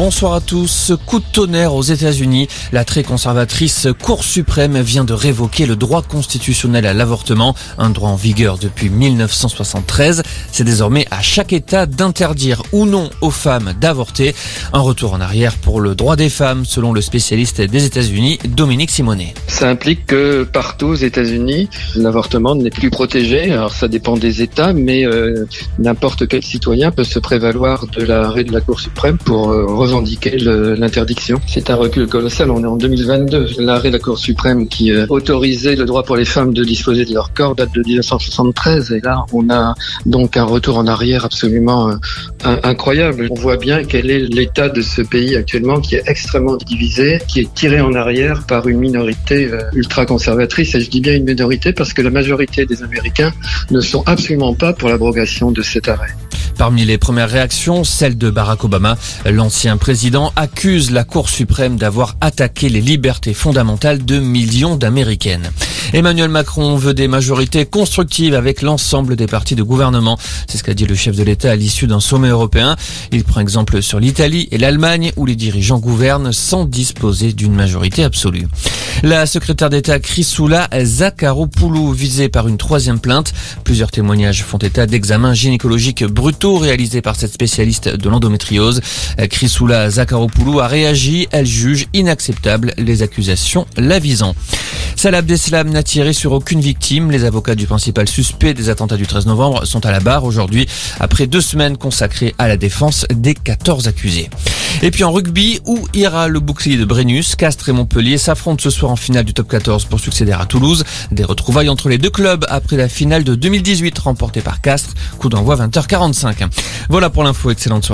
Bonsoir à tous. Coup de tonnerre aux États-Unis. La très conservatrice Cour suprême vient de révoquer le droit constitutionnel à l'avortement, un droit en vigueur depuis 1973. C'est désormais à chaque État d'interdire ou non aux femmes d'avorter. Un retour en arrière pour le droit des femmes, selon le spécialiste des États-Unis, Dominique Simonet. Ça implique que partout aux États-Unis, l'avortement n'est plus protégé. Alors ça dépend des États, mais euh, n'importe quel citoyen peut se prévaloir de l'arrêt de la Cour suprême pour euh, l'interdiction. C'est un recul colossal. On est en 2022. L'arrêt de la Cour suprême qui euh, autorisait le droit pour les femmes de disposer de leur corps date de 1973. Et là, on a donc un retour en arrière absolument euh, incroyable. On voit bien quel est l'état de ce pays actuellement qui est extrêmement divisé, qui est tiré en arrière par une minorité euh, ultra conservatrice. Et je dis bien une minorité parce que la majorité des Américains ne sont absolument pas pour l'abrogation de cet arrêt. Parmi les premières réactions, celle de Barack Obama. L'ancien président accuse la Cour suprême d'avoir attaqué les libertés fondamentales de millions d'Américaines. Emmanuel Macron veut des majorités constructives avec l'ensemble des partis de gouvernement. C'est ce qu'a dit le chef de l'État à l'issue d'un sommet européen. Il prend exemple sur l'Italie et l'Allemagne où les dirigeants gouvernent sans disposer d'une majorité absolue. La secrétaire d'État Chrysoula Zakharopoulou visée par une troisième plainte. Plusieurs témoignages font état d'examens gynécologiques brutaux réalisés par cette spécialiste de l'endométriose. Chrysoula Zakharopoulou a réagi. Elle juge inacceptable les accusations la visant. Salah Abdeslam n'a tiré sur aucune victime. Les avocats du principal suspect des attentats du 13 novembre sont à la barre aujourd'hui après deux semaines consacrées à la défense des 14 accusés. Et puis en rugby, où ira le bouclier de Brennus Castres et Montpellier s'affrontent ce soir en finale du top 14 pour succéder à Toulouse. Des retrouvailles entre les deux clubs après la finale de 2018 remportée par Castres. Coup d'envoi 20h45. Voilà pour l'info, excellente soirée.